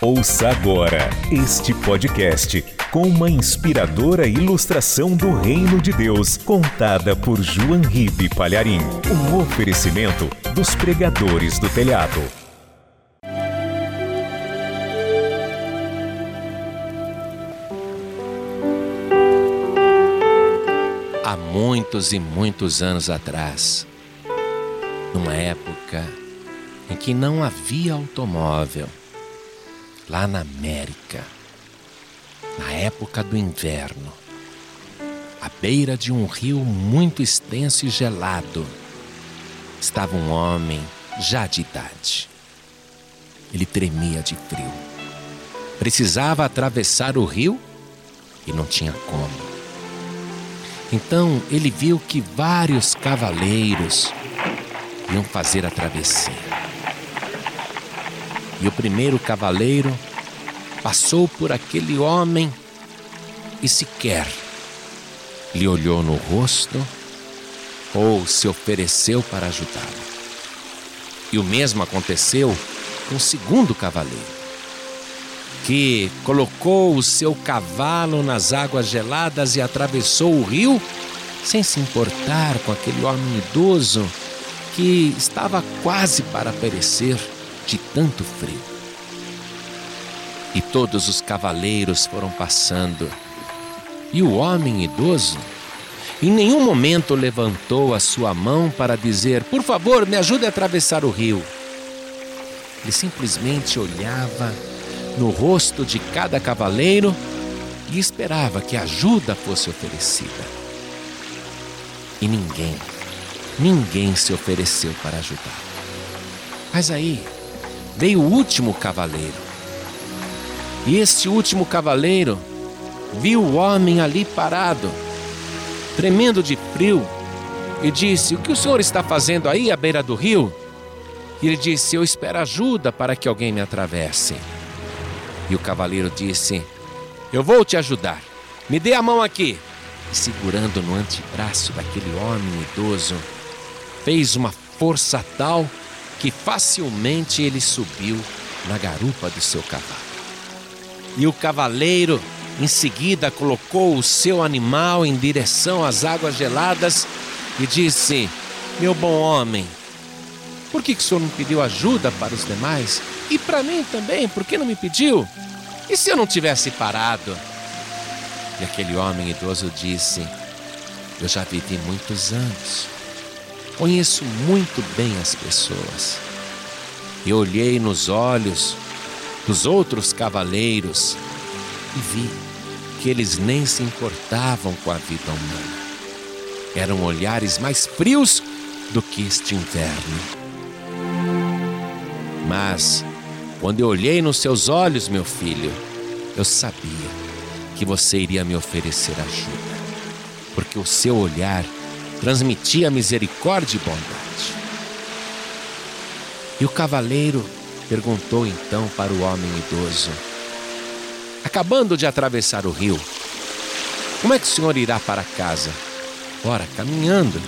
Ouça agora este podcast com uma inspiradora ilustração do Reino de Deus, contada por João Ribe Palharim. Um oferecimento dos pregadores do telhado. Há muitos e muitos anos atrás, numa época em que não havia automóvel, lá na América, na época do inverno, à beira de um rio muito extenso e gelado, estava um homem já de idade. Ele tremia de frio. Precisava atravessar o rio e não tinha como. Então ele viu que vários cavaleiros iam fazer a travessia. E o primeiro cavaleiro passou por aquele homem e sequer lhe olhou no rosto ou se ofereceu para ajudá-lo. E o mesmo aconteceu com o segundo cavaleiro, que colocou o seu cavalo nas águas geladas e atravessou o rio sem se importar com aquele homem idoso que estava quase para perecer de tanto frio. E todos os cavaleiros foram passando, e o homem idoso em nenhum momento levantou a sua mão para dizer: Por favor, me ajude a atravessar o rio. Ele simplesmente olhava no rosto de cada cavaleiro e esperava que ajuda fosse oferecida. E ninguém, ninguém se ofereceu para ajudar. Mas aí, veio o último cavaleiro. E este último cavaleiro viu o homem ali parado, tremendo de frio, e disse: O que o senhor está fazendo aí à beira do rio? E ele disse: Eu espero ajuda para que alguém me atravesse. E o cavaleiro disse: Eu vou te ajudar. Me dê a mão aqui. E segurando no antebraço daquele homem idoso, fez uma força tal que facilmente ele subiu na garupa do seu cavalo. E o cavaleiro em seguida colocou o seu animal em direção às águas geladas e disse: Meu bom homem, por que, que o senhor não pediu ajuda para os demais? E para mim também, por que não me pediu? E se eu não tivesse parado? E aquele homem idoso disse: Eu já vivi muitos anos Conheço muito bem as pessoas. E olhei nos olhos dos outros cavaleiros e vi que eles nem se importavam com a vida humana. Eram olhares mais frios do que este inverno. Mas, quando eu olhei nos seus olhos, meu filho, eu sabia que você iria me oferecer ajuda, porque o seu olhar transmitia misericórdia e bondade. E o cavaleiro perguntou então para o homem idoso, acabando de atravessar o rio: Como é que o senhor irá para casa? Ora, caminhando.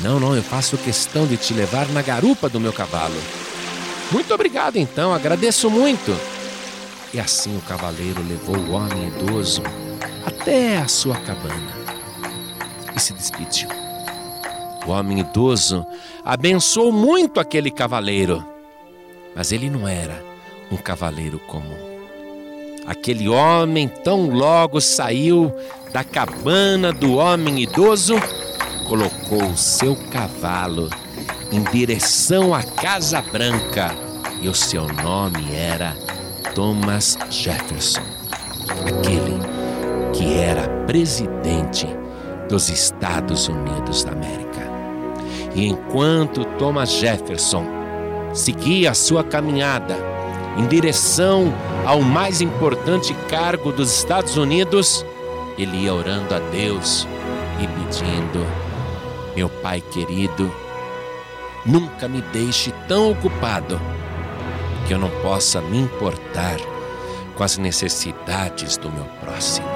Não, não, eu faço questão de te levar na garupa do meu cavalo. Muito obrigado, então, agradeço muito. E assim o cavaleiro levou o homem idoso até a sua cabana e se despediu. O homem idoso abençoou muito aquele cavaleiro, mas ele não era um cavaleiro comum. Aquele homem tão logo saiu da cabana do homem idoso, colocou o seu cavalo em direção à Casa Branca e o seu nome era Thomas Jefferson, aquele que era presidente dos Estados Unidos da América. E enquanto Thomas Jefferson seguia a sua caminhada em direção ao mais importante cargo dos Estados Unidos, ele ia orando a Deus e pedindo: Meu Pai querido, nunca me deixe tão ocupado que eu não possa me importar com as necessidades do meu próximo.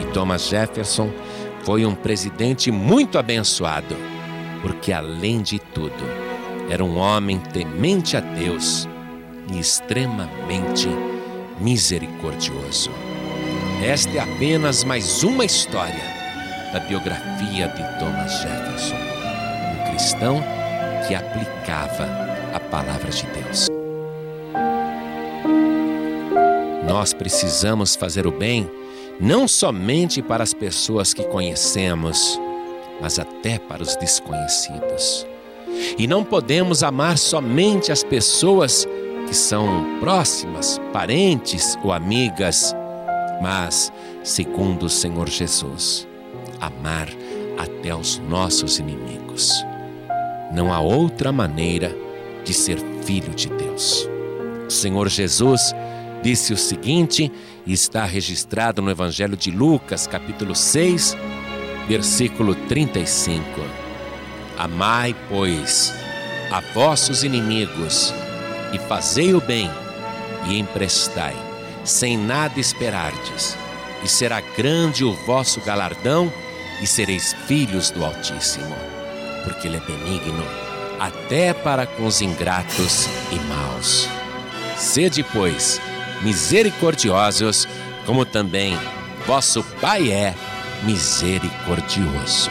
E Thomas Jefferson foi um presidente muito abençoado porque além de tudo, era um homem temente a Deus e extremamente misericordioso. Esta é apenas mais uma história da biografia de Thomas Jefferson, um cristão que aplicava a palavra de Deus. Nós precisamos fazer o bem não somente para as pessoas que conhecemos, mas até para os desconhecidos. E não podemos amar somente as pessoas que são próximas, parentes ou amigas, mas, segundo o Senhor Jesus, amar até os nossos inimigos. Não há outra maneira de ser filho de Deus. O Senhor Jesus disse o seguinte, e está registrado no Evangelho de Lucas, capítulo 6, versículo 35. Amai, pois, a vossos inimigos, e fazei o bem, e emprestai, sem nada esperardes, e será grande o vosso galardão, e sereis filhos do Altíssimo, porque Ele é benigno até para com os ingratos e maus. Sede, pois, misericordiosos, como também vosso Pai é misericordioso.